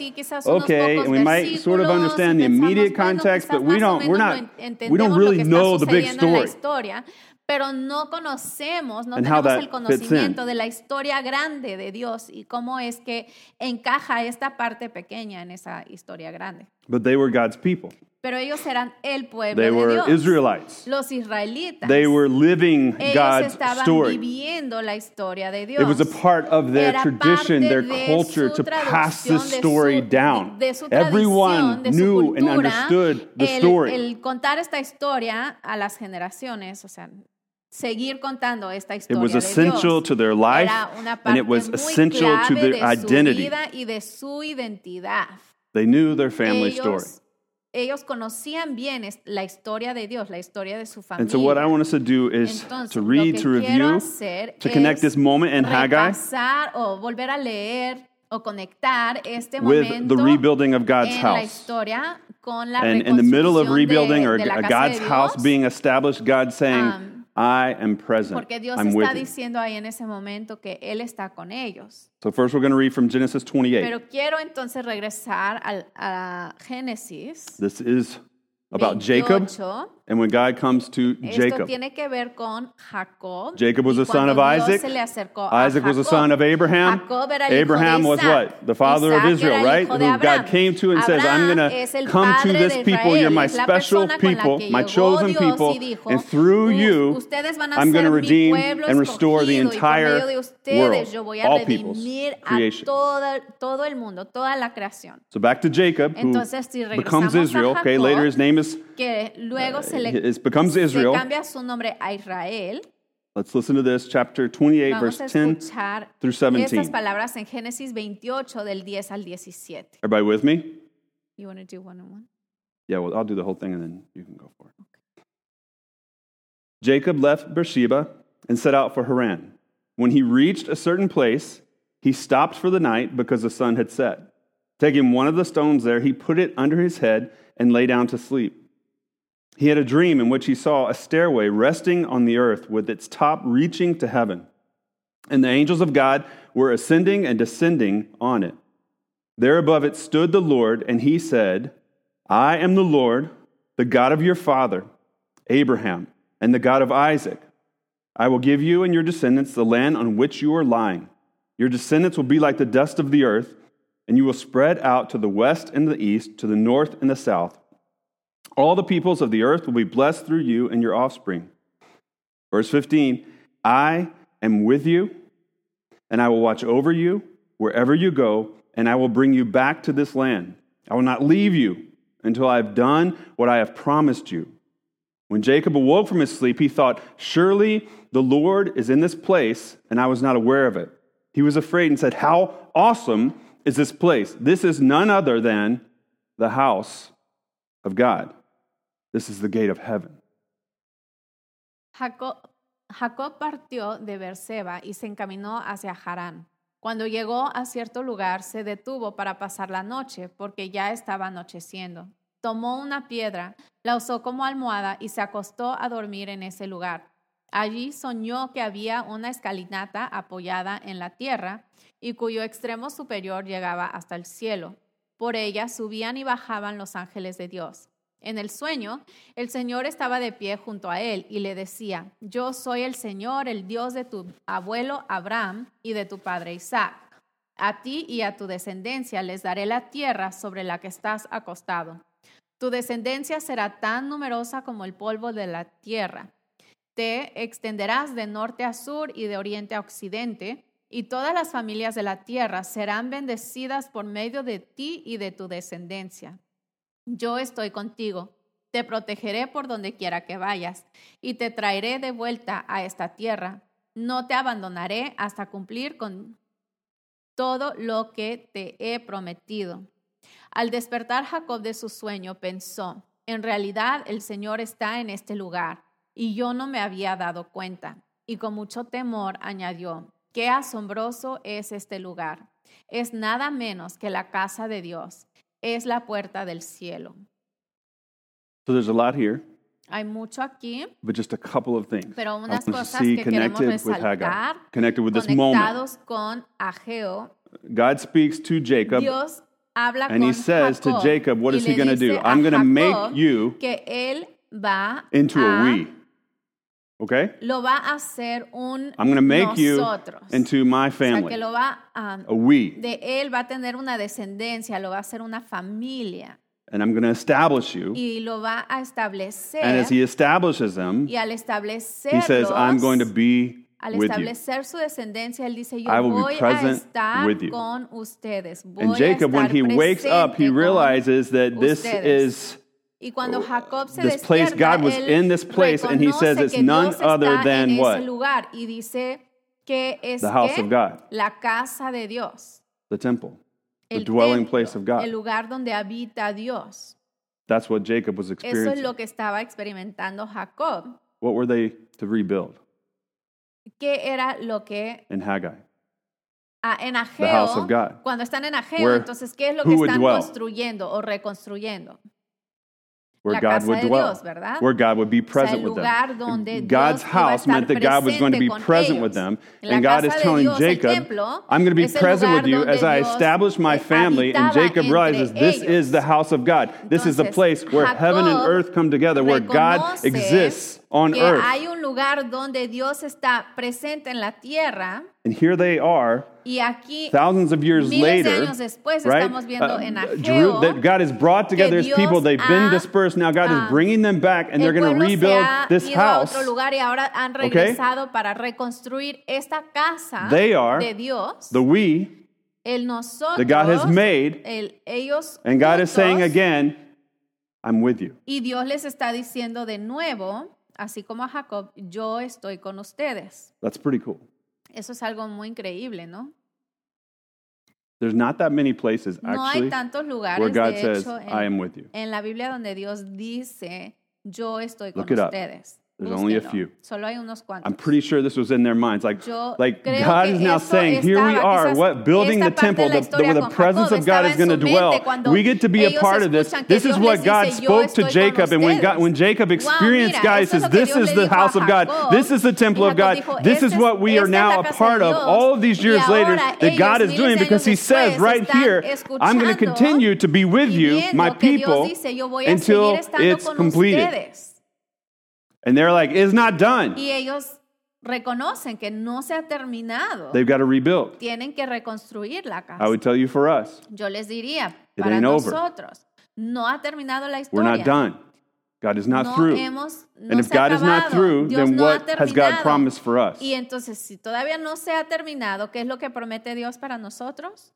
okay, and we might sort of understand the immediate context, but we don't, we're not, we don't really know the big story. pero no conocemos, no And how tenemos that el fits conocimiento in. de la historia grande de Dios y cómo es que encaja esta parte pequeña en esa historia grande. But they were God's people. Pero ellos eran el pueblo They de were Dios. Israelites. Los israelitas. They were living ellos God's estaban story. viviendo la historia de Dios. It was a part of their Era tradition, their culture to pass this de story su- down. de su Everyone de su knew and cultura, understood the el, story. el contar esta historia a las generaciones, o sea, seguir contando esta historia It was de essential Dios, to their life, era una and it was essential to their de identity. vida y de su identidad. They knew their family story. ellos, ellos conocían bien la historia de Dios, la historia de su familia. And so, what I want us to do is Entonces, to read, to review, to connect this moment in Haggai o volver a leer o conectar este with momento the rebuilding of God's house. historia con la And in the middle of rebuilding de, or de God's house being established, God saying, Um, I am present. porque Dios I'm with está diciendo ahí en ese momento que Él está con ellos. So first we're going to read from Genesis 28. Pero quiero entonces regresar al, a Génesis This is about Jacob 28. And when God comes to Jacob. tiene que ver con Jacob. Jacob was a son of Isaac. se le acercó a Isaac was a Jacob. son of Abraham. Abraham was what? The father of Israel, right? Who God came to and says, I'm going to come to this people. You're my special persona con la people, my chosen Dios people. dijo, And through you, ustedes van a I'm going to redeem and restore the escogido, y por entire ustedes world, all peoples, creation. toda- todo el mundo, toda la creación. So back to Jacob, who Entonces, si becomes Israel. Okay, later his name is, Que luego se le it becomes Israel. cambia su nombre a Israel. Let's listen to this, chapter 28, Vamos verse 10 through 17. estas palabras en Génesis 28 del 10 al 17. Everybody with me? You want to do one on one? Yeah, well, I'll do the whole thing and then you can go for it. Okay. Jacob left Beersheba and set out for Haran. When he reached a certain place, he stopped for the night because the sun had set. Taking one of the stones there, he put it under his head and lay down to sleep. He had a dream in which he saw a stairway resting on the earth with its top reaching to heaven. And the angels of God were ascending and descending on it. There above it stood the Lord, and he said, I am the Lord, the God of your father, Abraham, and the God of Isaac. I will give you and your descendants the land on which you are lying. Your descendants will be like the dust of the earth, and you will spread out to the west and the east, to the north and the south. All the peoples of the earth will be blessed through you and your offspring. Verse 15 I am with you, and I will watch over you wherever you go, and I will bring you back to this land. I will not leave you until I have done what I have promised you. When Jacob awoke from his sleep, he thought, Surely the Lord is in this place, and I was not aware of it. He was afraid and said, How awesome is this place? This is none other than the house of God. This is the gate of heaven. Jacob, Jacob partió de Beerseba y se encaminó hacia Harán. Cuando llegó a cierto lugar, se detuvo para pasar la noche, porque ya estaba anocheciendo. Tomó una piedra, la usó como almohada y se acostó a dormir en ese lugar. Allí soñó que había una escalinata apoyada en la tierra y cuyo extremo superior llegaba hasta el cielo. Por ella subían y bajaban los ángeles de Dios. En el sueño, el Señor estaba de pie junto a él y le decía, yo soy el Señor, el Dios de tu abuelo Abraham y de tu padre Isaac. A ti y a tu descendencia les daré la tierra sobre la que estás acostado. Tu descendencia será tan numerosa como el polvo de la tierra. Te extenderás de norte a sur y de oriente a occidente, y todas las familias de la tierra serán bendecidas por medio de ti y de tu descendencia. Yo estoy contigo, te protegeré por donde quiera que vayas, y te traeré de vuelta a esta tierra. No te abandonaré hasta cumplir con todo lo que te he prometido. Al despertar Jacob de su sueño, pensó, en realidad el Señor está en este lugar, y yo no me había dado cuenta. Y con mucho temor añadió, qué asombroso es este lugar. Es nada menos que la casa de Dios, es la puerta del cielo. So there's a lot here, Hay mucho aquí, but just a couple of things. pero unas cosas see que queremos connected with Haggai, resaltar, connected with this moment. con Ageo. God speaks to Jacob Dios habla and con he says to Jacob Jacob, what is he going to do? I'm going to make Jacob you que él va into a a we. Okay? lo va a hacer un I'm going to make you into my o sea, que family, lo va a, a we. de él va a tener una descendencia, lo va a hacer una familia And I'm going to establish you. y lo va a establecer. And as he establishes them, y al he says, I'm going to be al with you. su descendencia, él dice, yo I will be voy a present estar with you. con ustedes. Voy And Jacob, a when he wakes up, he realizes that this ustedes. is Y cuando Jacob se this place, God was in this place, and he says it's none other than what? lugar y dice que es The house ¿qué? of God. la casa de Dios, the temple, the el dwelling templo, place of God. el lugar donde habita Dios. That's what Jacob was Eso es experiencing. lo que estaba experimentando Jacob. What were they to rebuild ¿Qué era lo que in Haggai? Ah, en The house of Ageo, God. cuando están en Ageo, Where- entonces, ¿qué es lo que están construyendo o reconstruyendo? Where La God would dwell, Dios, where God would be O sea, present with them. God's Dios house meant that God was going to be present with them. And God is telling Dios, Jacob, I'm going to be present with you as I establish my family. And Jacob realizes this is the house of God. This is the place where heaven and earth come together, where God exists on que earth. hay un lugar donde Dios está presente en la tierra And here they are, y aquí thousands of years miles de later, años después right? estamos viendo en Uh, Ageo that God has brought together His people. They've been dispersed. Now God ah, is bringing them back, and they're going to rebuild this house. otro lugar y ahora han regresado para reconstruir esta casa They are de Dios. The we el nosotros, that God has made, el ellos and God is saying again, I'm with you. y Dios les está diciendo de nuevo, así como a Jacob, yo estoy con ustedes. That's pretty cool. Eso es algo muy increíble, ¿no? There's not that many places No hay tantos lugares, where God de says, hecho, I am en, with you. en la Biblia donde Dios dice, yo estoy con Look ustedes. There's only a few. Solo hay unos cuantos. I'm pretty sure this was in their minds. Like, Yo like God is now saying, here we are, what building the temple, the, the, where the presence Jacob of God is going to en su mente dwell. We get to be a part of this. This is what God dice, spoke to Jacob, and when God, when Jacob Wow, experienced, mira, God, he says, "This is the house of God. This is the temple of God. This is what we are now a part of all of these years later that God is doing because He says right here, I'm going to continue to be with you, my people, dice, "Yo voy a until it's completed." And they're like, it's not done. Y ellos reconocen que no se ha terminado. They've got to rebuild. Tienen que reconstruir la casa. I would tell you for us, Yo les diría, It para ain't over. nosotros, no ha terminado la we're historia. not done. God is not no through. hemos, no And if se ha God is not acabado. through, Dios then no ha what has God terminado. promised for us? Y entonces, si todavía no se ha terminado, ¿qué es lo que promete Dios para nosotros?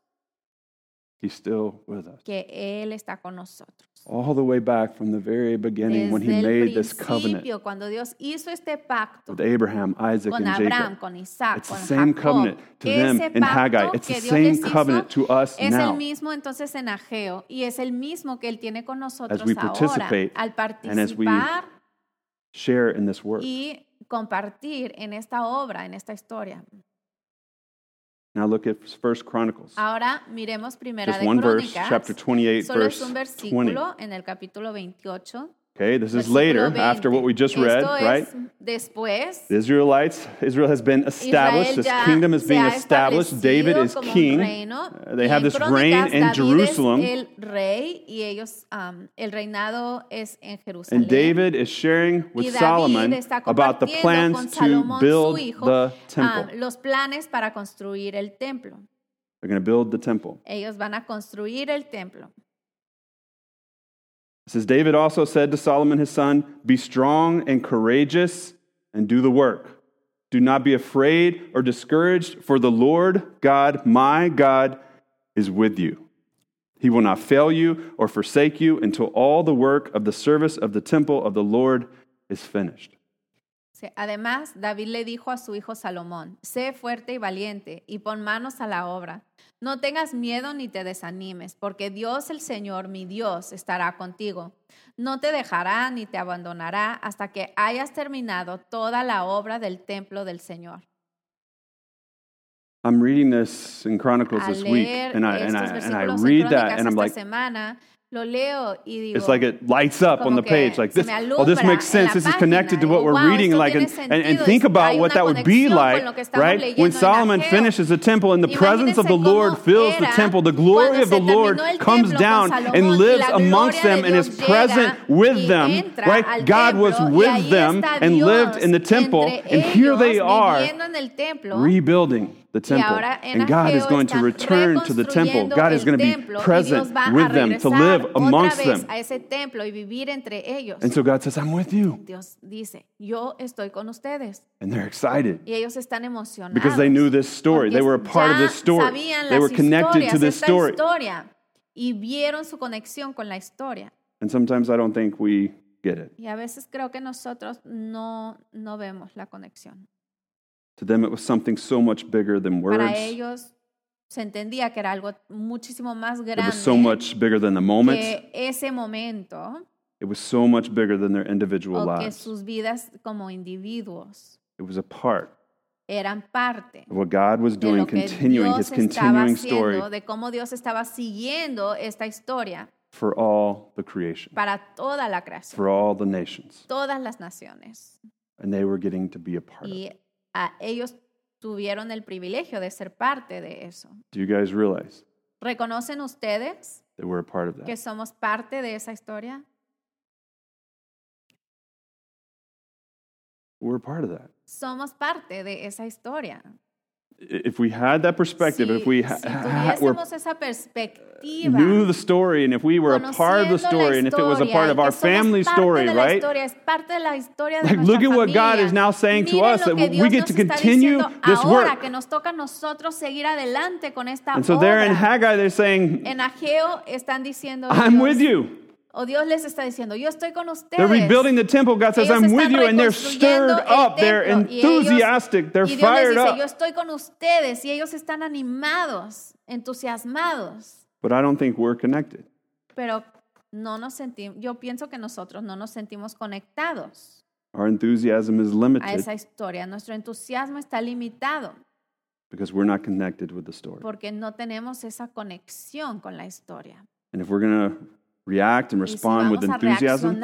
He's still with us. Que Él está con nosotros. All the way back from the very beginning when He made this covenant cuando Dios hizo este pacto with Abraham, Isaac, con and Abraham, Jacob. con Isaac, It's the same Jacob, covenant to them ese in Haggai. It's the Dios same covenant to us es now el mismo entonces en Ageo y es el mismo que Él tiene con nosotros we ahora participate al and as we participar share in this work. y compartir en esta obra, en esta historia. Now look at First Chronicles. Ahora miremos primera Just de one verse, chapter 28, Solo verse es un 20. en el capítulo 28. Okay, this is later 20. after what we just read, Esto right? después. The Israelites, Israel has been established. Israel This kingdom is being established. David is king. Uh, They have this reign in David Jerusalem. El rey y ellos, um, el reinado es en Jerusalén. And David is sharing with Solomon about the plans con to build hijo, the temple. los planes para construir el templo. They're going to build the temple. Ellos van a construir el templo. It says, David also said to Solomon his son, Be strong and courageous and do the work. Do not be afraid or discouraged, for the Lord God, my God, is with you. He will not fail you or forsake you until all the work of the service of the temple of the Lord is finished. Sí, Además, David le dijo a su hijo Salomón, sé fuerte y valiente y pon manos a la obra. No tengas miedo ni te desanimes, porque Dios el Señor, mi Dios, estará contigo. No te dejará ni te abandonará hasta que hayas terminado toda la obra del templo del Señor. I'm reading this in Chronicles this week, and I, and I, estos and I versículos en read that, and I'm like, semana, lo leo y digo, It's like it lights up on the page. Like this, oh, this makes sense. This is connected to what Digo, we're "Wow, reading. Like, and, and, and think about what that would be like, lo que estamos right? When Solomon finishes the temple and the presence of the Lord fills the temple, the glory of the Lord comes down Salomón and lives amongst them and is present with them, right? God was with them and lived in the temple, and here they are viviendo en el templo. rebuilding the temple. And God is going to return to the temple. God is going to be present Dios va a with them to live amongst them. a ese templo y vivir entre ellos. And so God says, I'm with you. Dios dice, yo estoy con ustedes. And they're excited. Y ellos están emocionados. Because they knew this story. They were a part of this story. They were connected to this story. historia, y vieron su conexión con la historia. And sometimes I don't think we get it. Y a veces creo que nosotros no, no vemos la conexión. To them, it was something so much bigger than words. Para ellos se entendía que era algo muchísimo más grande It was so much bigger than the moments. que ese momento It was so much bigger than their individual o que sus vidas como individuos. It was a part eran parte of what God was de doing, lo que continuing Dios his estaba continuing story haciendo, de cómo Dios estaba siguiendo esta historia for all the creation, para toda la creación, for all the nations. todas las naciones. And they were getting to be a part of it. A ellos tuvieron el privilegio de ser parte de eso. Do you guys realize ¿Reconocen ustedes that we're a part of que that? somos parte de esa historia? We're a part of that. Somos parte de esa historia. If we had that perspective, si, if we ha- si were, knew the story, and if we were a part of the story, and if it was a part of our family story, right? historia, es parte de la historia de Like, look at what God is now saying to us, that we get to continue this work. que nos toca a nosotros seguir adelante con esta And so there in. Haggai, they're saying, Ageo I'm with you. O Dios les está diciendo, yo estoy con ustedes. They're rebuilding the temple. God says, Ellos I'm with you. And they're stirred up. They're enthusiastic. They're y Dios les dice, yo estoy con ustedes y ellos están animados, entusiasmados, But I don't think we're connected. pero no nos sentimos, yo pienso que nosotros no nos sentimos conectados Our enthusiasm is a limited esa historia. Nuestro entusiasmo está limitado because we're not connected with the story. porque no tenemos esa conexión con la historia. And if we're going to react and Y si respond with enthusiasm,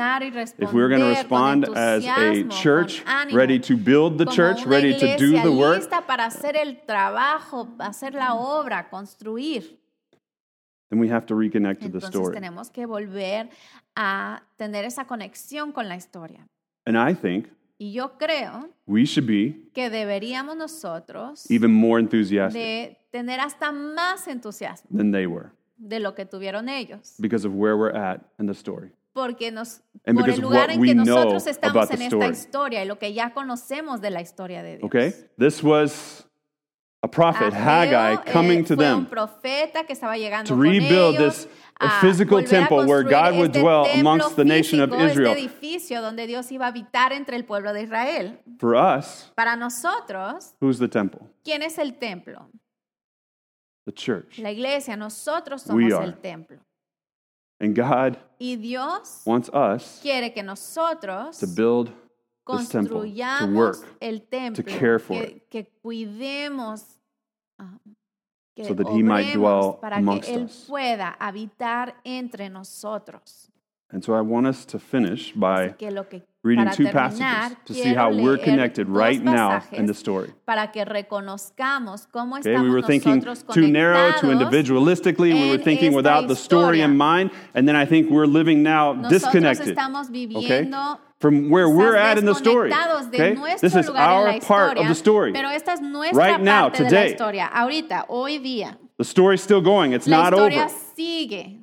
if we're going to respond as a church ánimo, ready to build the church, ready to do the work, para hacer el trabajo, obra, then we have to reconnect to the story. tenemos que volver a tener esa conexión con la historia. And I think Y yo creo we should be que deberíamos nosotros even more enthusiastic de tener hasta más entusiasmo than they were de lo que tuvieron ellos. because of where we're at in the story. Porque nos, And por because el of lugar what en we que know nosotros estamos en esta story. historia y lo que ya conocemos de la historia de Dios. Okay? This was a prophet, Ageo, Haggai, eh, coming to fue un them profeta que estaba llegando to con rebuild ellos this a physical volver a temple where construir God would este dwell templo amongst the nation of físico, Israel. Este edificio donde Dios iba a habitar entre el pueblo de Israel. For us, Para nosotros, who's the temple? ¿quién es el templo? The church. La iglesia, nosotros We somos are. el templo. And God Y Dios wants us quiere que nosotros to build this temple, to construyamos work, el templo, care for que, que cuidemos, ah, que So that he might obremos dwell para amongst que Él us. pueda habitar entre nosotros. And so I want us to finish by que lo que reading two passages to see how we're connected right now in the story. para que reconozcamos cómo Okay, estamos we were thinking too narrow, too individualistically. We were thinking without the story in mind. And then I think we're living now Nosotros disconnected. Okay? From where we're at in the story. Okay? This is lugar en la our part of the story. Pero esta es Right now, parte de la today. historia. Ahorita, hoy día. The story's still going. It's La not over. sigue.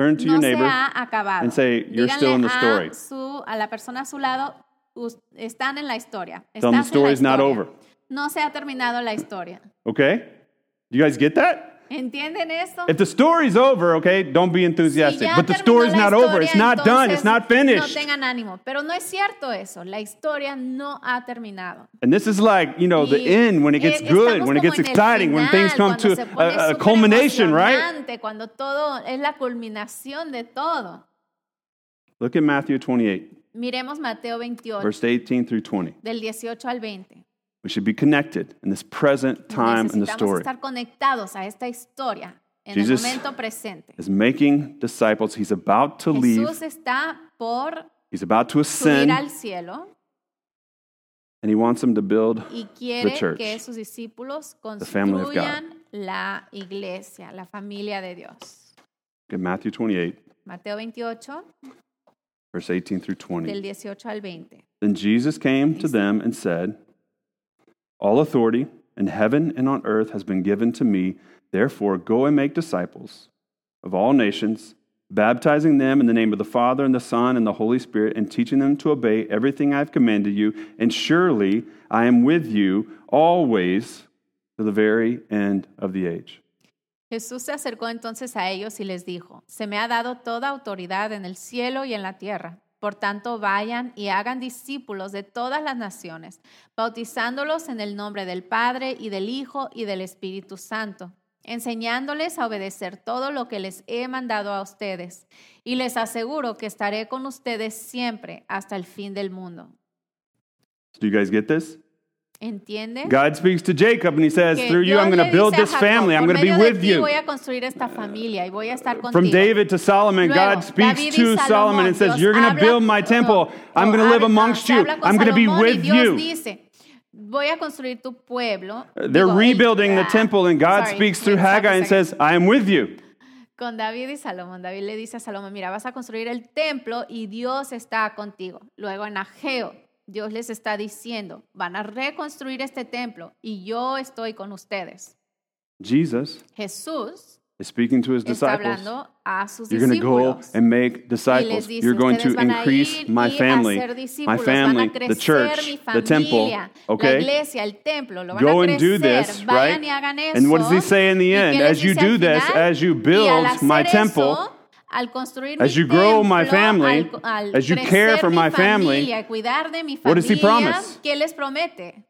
Turn to no your se neighbor. ha acabado. and say, "You're Díganle still in the a story." su- a la persona a su lado, "Us- están en la historia. Tell them the Estás story's not over. No se ha terminado la historia. Okay? You guys get that? ¿Entienden eso? If the story's over, okay, don't be enthusiastic. ya But the story's not over. It's not done. It's not No finished. tengan ánimo. Pero no es cierto eso. La historia no ha terminado. And this is like, you know, the Y end when it gets eh, good, when it gets exciting, when things come to cuando se pone a, a culmination, right? Cuando todo es la culminación de todo. Look at Matthew 28, Miremos Mateo 28, verse 18 through 20. del 18 al 20. We should be connected in this present time in the story. estar conectados a esta historia en Jesus el momento presente. Is making disciples. He's about to leave. Jesús está por He's about to ascend, al cielo and he wants them to build y quiere church, que sus discípulos family of God. construyan la iglesia, la familia de Dios. in Matthew 28, Mateo 28, verse 18 through del 18 al 20. Then Jesus came to them and said, All authority in heaven and on earth has been given to me. Therefore, go and make disciples of all nations, baptizing them in the name of the Father and the Son and the Holy Spirit, and teaching them to obey everything I have commanded you. And surely I am with you always to the very end of the age. Jesús se acercó entonces a ellos y les dijo, se me ha dado toda autoridad en el cielo y en la tierra. Por tanto, vayan y hagan discípulos de todas las naciones, bautizándolos en el nombre del Padre y del Hijo y del Espíritu Santo, enseñándoles a obedecer todo lo que les he mandado a ustedes. Y les aseguro que estaré con ustedes siempre hasta el fin del mundo. Do you guys get this? God speaks to Jacob and he says, Through you, I'm going to build this family. I'm going to be with you. Voy a construir esta familia y voy a estar contigo. From David to Solomon, Luego, God speaks David to Solomon and says, Dios You're going to build my no, temple. I'm going to live amongst se you. I'm going to be with Dios you. dice, voy a construir tu pueblo. They're Digo, rebuilding the ah, temple, and God sorry, speaks through Haggai and says, I am with you. Con David y Salomón, David le dice a Salomón, mira, vas a construir el templo y Dios está contigo. Luego en Ageo, Dios les está diciendo, van a reconstruir este templo y yo estoy con ustedes. Jesus Jesús is speaking to his está disciples. hablando a sus You're going to go and make disciples. dice, You're going to "Ustedes van a increase my family, my family, the church, mi the temple. familia, Okay? iglesia, templo, Go and do this, right? eso. And what does he say in the end? As you do this, as you build my temple, al construir as you grow my family, al, al as you care for my family, familia, cuidar de mi what does he familia, promise? ¿qué les promete?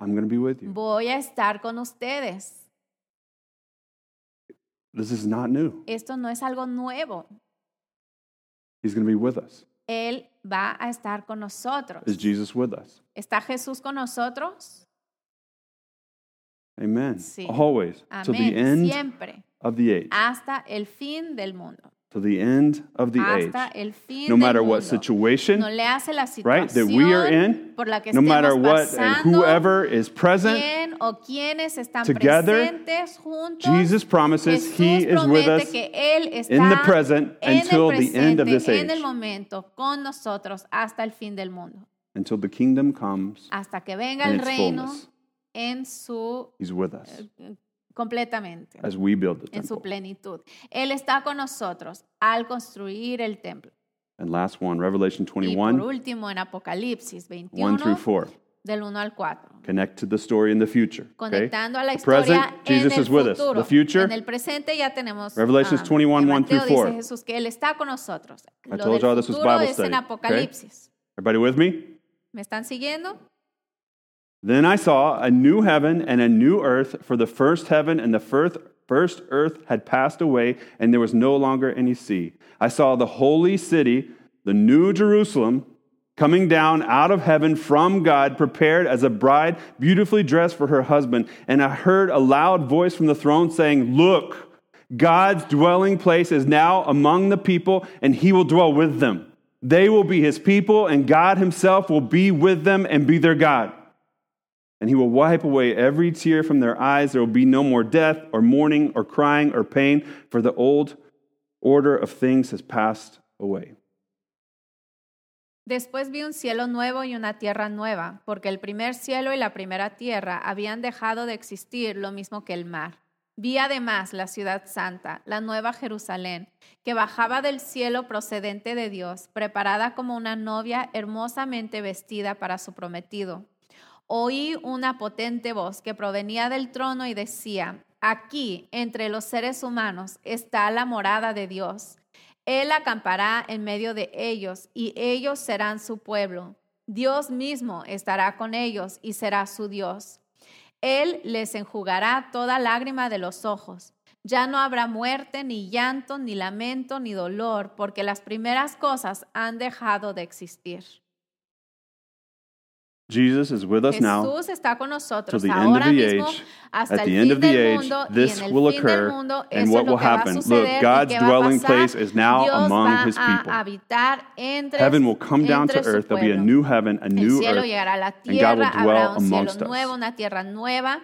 I'm going to be with you. Voy a estar con ustedes. This is not new. Esto no es algo nuevo. He's going to be with us. Él va a estar con nosotros. Is Jesus with us? ¿Está Jesús con nosotros? Amen. Sí. Always. To the Amén. end Siempre. Of the age. Hasta el fin del mundo. To the end of the age. Hasta fin No matter what situation, No le hace la right, that we are in, por la que no matter what and whoever is present, quién o están together, juntos. Jesus promises Jesús he is with us que Él está in the present until the end of presente, this en el age. momento con nosotros hasta el fin del mundo. until the kingdom comes Hasta que venga el reino fullness. en su He's with us eh, completamente. as we build the en su temple. plenitud. Él está con nosotros al construir el templo. And last one, Revelation Y por 21, último, en Apocalipsis 1 21, through 4. del 1 al 4. Connect to the story in the future. Okay? Conectando a la historia present, en Jesus el is with us. futuro. The future, en el presente ya tenemos Revelations ah, 21, en 1 Mateo through 4. dice Jesús que Él está con nosotros. I Lo told del y'all this was futuro Bible es study, en okay? Apocalipsis. everybody with me? ¿Me están siguiendo? Then I saw a new heaven and a new earth, for the first heaven and the first, first earth had passed away, and there was no longer any sea. I saw the holy city, the new Jerusalem, coming down out of heaven from God, prepared as a bride, beautifully dressed for her husband. And I heard a loud voice from the throne saying, Look, God's dwelling place is now among the people, and he will dwell with them. They will be his people, and God himself will be with them and be their God. And he will wipe away every tear from their eyes. There will be no more death, or mourning, or crying, or pain, for the old order of things has passed away. Después vi un cielo nuevo y una tierra nueva, porque el primer cielo y la primera tierra habían dejado de existir, lo mismo que el mar. Vi además la ciudad santa, la nueva Jerusalén, que bajaba del cielo procedente de Dios, preparada como una novia hermosamente vestida para su prometido. Oí una potente voz que provenía del trono y decía, aquí, entre los seres humanos, está la morada de Dios. Él acampará en medio de ellos y ellos serán su pueblo. Dios mismo estará con ellos y será su Dios. Él les enjugará toda lágrima de los ojos. Ya no habrá muerte, ni llanto, ni lamento, ni dolor, porque las primeras cosas han dejado de existir. Jesus is with us now. Jesús está con till the end of the mismo age. At the end of the age, mundo this y en el will occur, mundo and what will que va a happen? Look, God's qué va a dwelling place is now Dios among his people. Heaven will come down to earth. There'll be a new heaven, a new earth, and God will dwell habrá un cielo amongst us. nuevo, una nueva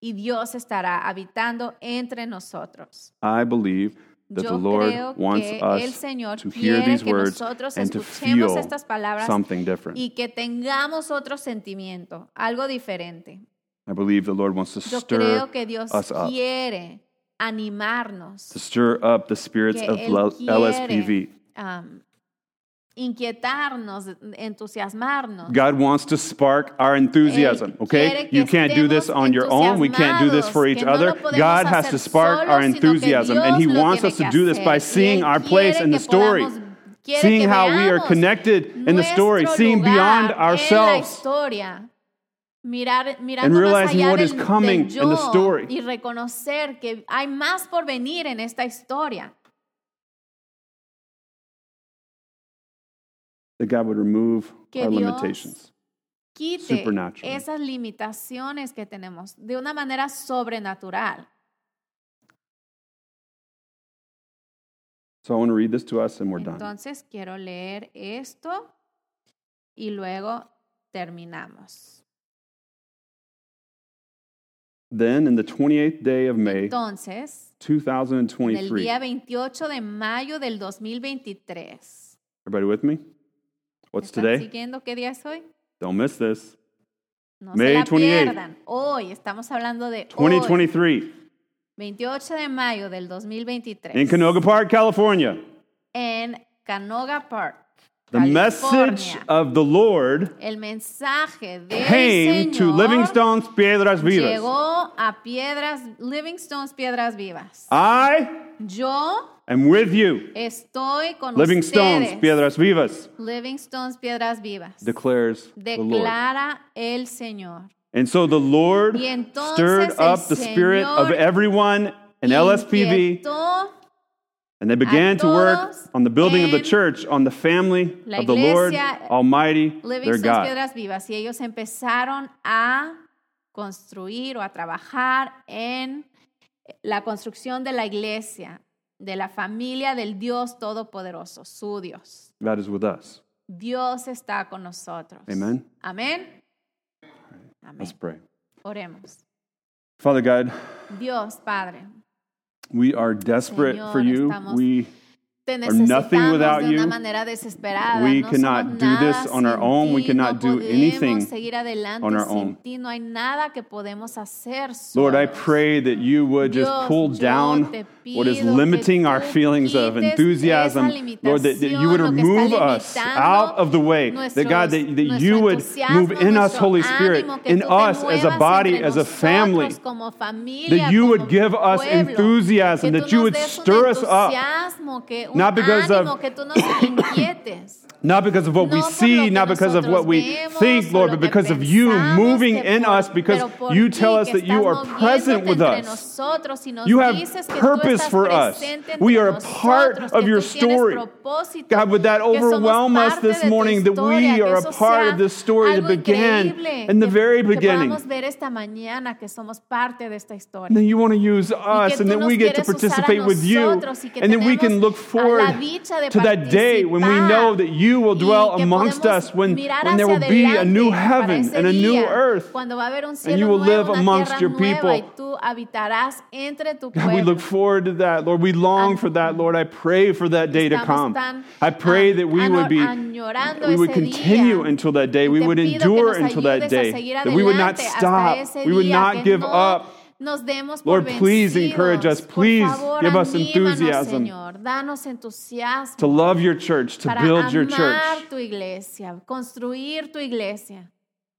y Dios estará habitando entre nosotros. I believe that Yo the Lord wants us to hear these words and to feel estas something different. y que tengamos otro sentimiento, algo diferente. I believe the Lord wants to Yo stir creo que Dios us up, quiere animarnos, to stir up the spirits of Él L- quiere LSPV. um, inquietarnos, entusiasmarnos. God wants to spark our enthusiasm, okay? You can't do this on your own. We can't do this for each no other. God has to spark solos, our enthusiasm, and He wants us to do this by seeing our place in the story, seeing how we are connected in the story, seeing beyond ourselves. Mirar, And realizing what is coming in the story. y reconocer que hay más por venir en esta historia. That God would remove Que our Dios limitations. quite esas limitaciones que tenemos de una manera sobrenatural. So I want to read this to us and we're done. Entonces quiero leer esto y luego terminamos. Then, in the 28th day of May, Entonces, en el 2023. día 28 de mayo del 2023. Everybody with me? What's today? siguiendo qué día es hoy? Don't miss this. No May se la 28. pierdan. Hoy, estamos hablando de hoy, 2023 28 de mayo del 2023. in Canoga Park, California. en Canoga Park, The message of the Lord El mensaje del came to Señor Living Stones Piedras Vivas. llegó a Piedras, Living Stones Piedras Vivas. I Yo am with you. estoy con Living Stones ustedes. Piedras Vivas Living Stones Piedras Vivas. declares the Lord. El Señor. And so the Lord stirred up the spirit of everyone in LSPV, and they began to work on the building of the church, on the family of the Lord Almighty, their God. Piedras Vivas y ellos empezaron a construir o a trabajar en la construcción de la iglesia, de la familia del Dios Todopoderoso, su Dios. God is with us. Dios está con nosotros. Amen. Amén. Let's Amén. pray. Oremos. Father God, Dios Padre, we are desperate Señor, for you. We Are nothing without you. We no cannot do this on our own. We cannot no do anything on our own. No hay nada que hacer Lord, I pray that you would just Dios, pull yo down what is limiting our feelings of enthusiasm. Lord, that, that you would limitación, lo que está remove us out of the way. That God, that, that you would move in us, Holy Spirit, in us as a body, as a family. nosotros como familia, That you would give us enthusiasm, that you would stir us up. entusiasmo, que un Not because of- ánimo, que tú nos <coughs> inquietes. Not because of what we see, not because of what we think, Lord, but because of you moving in us, because you tell us that you are present with us. nosotros y nos You have tú purpose for us. We are a part of your story. God, would that overwhelm us this morning that we are a part of this story that began in the very beginning? podamos ver esta mañana que somos parte de esta historia. And then you want to use us, and then we get to quieres usar a participate with you, nosotros y que and then we can look forward to that day when we know that you will dwell amongst us, when, when there will be a new heaven and a new earth. cuando va a haber un you will live amongst your people. y tú habitarás entre tu God, we look forward to that. Lord, we long for that. Lord, I pray for that day to come. I pray that we would be, we would continue until that day. We would endure until that day. That we would not stop. We would not give up. Nos demos por Lord, please encourage us. Please favor, give us enthusiasm. Señor. Danos entusiasmo To love your church, to build your church. tu iglesia, construir tu iglesia.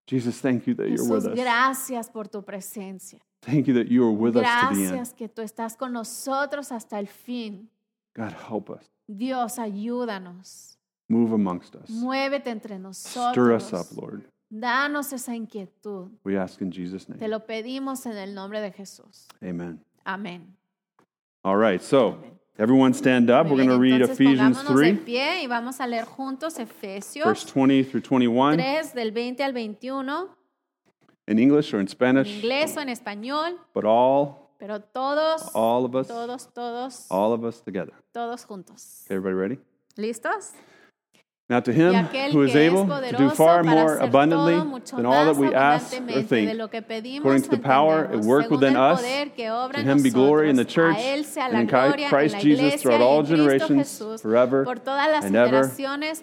Jesus, thank you that you're with us. gracias por tu presencia. Thank you that you are with us to the end. Gracias que tú estás con nosotros hasta el fin. God, help us. Dios, ayúdanos. Move amongst us. Muévete entre Stir us up, nosotros. Lord. Danos esa inquietud. We ask in Jesus' Te name. lo pedimos en el nombre de Jesús. Amen. Amén. All right, so everyone stand up. Muy We're going to read Ephesians pongámonos de 3, pie y vamos a leer juntos Efesios verse 20 through 21 3 del 20 al 21, in English or in en Spanish, inglés o en español, but all, pero todos, all of us, todos, todos, all of us together. todos juntos. Okay, everybody ready? ¿Listos? Now to him who is able to do far more abundantly than all that we ask or think, lo que pedimos according to the power at work within us, to him be glory in the church and in Christ Jesus throughout all generations, forever por todas las and ever. generaciones,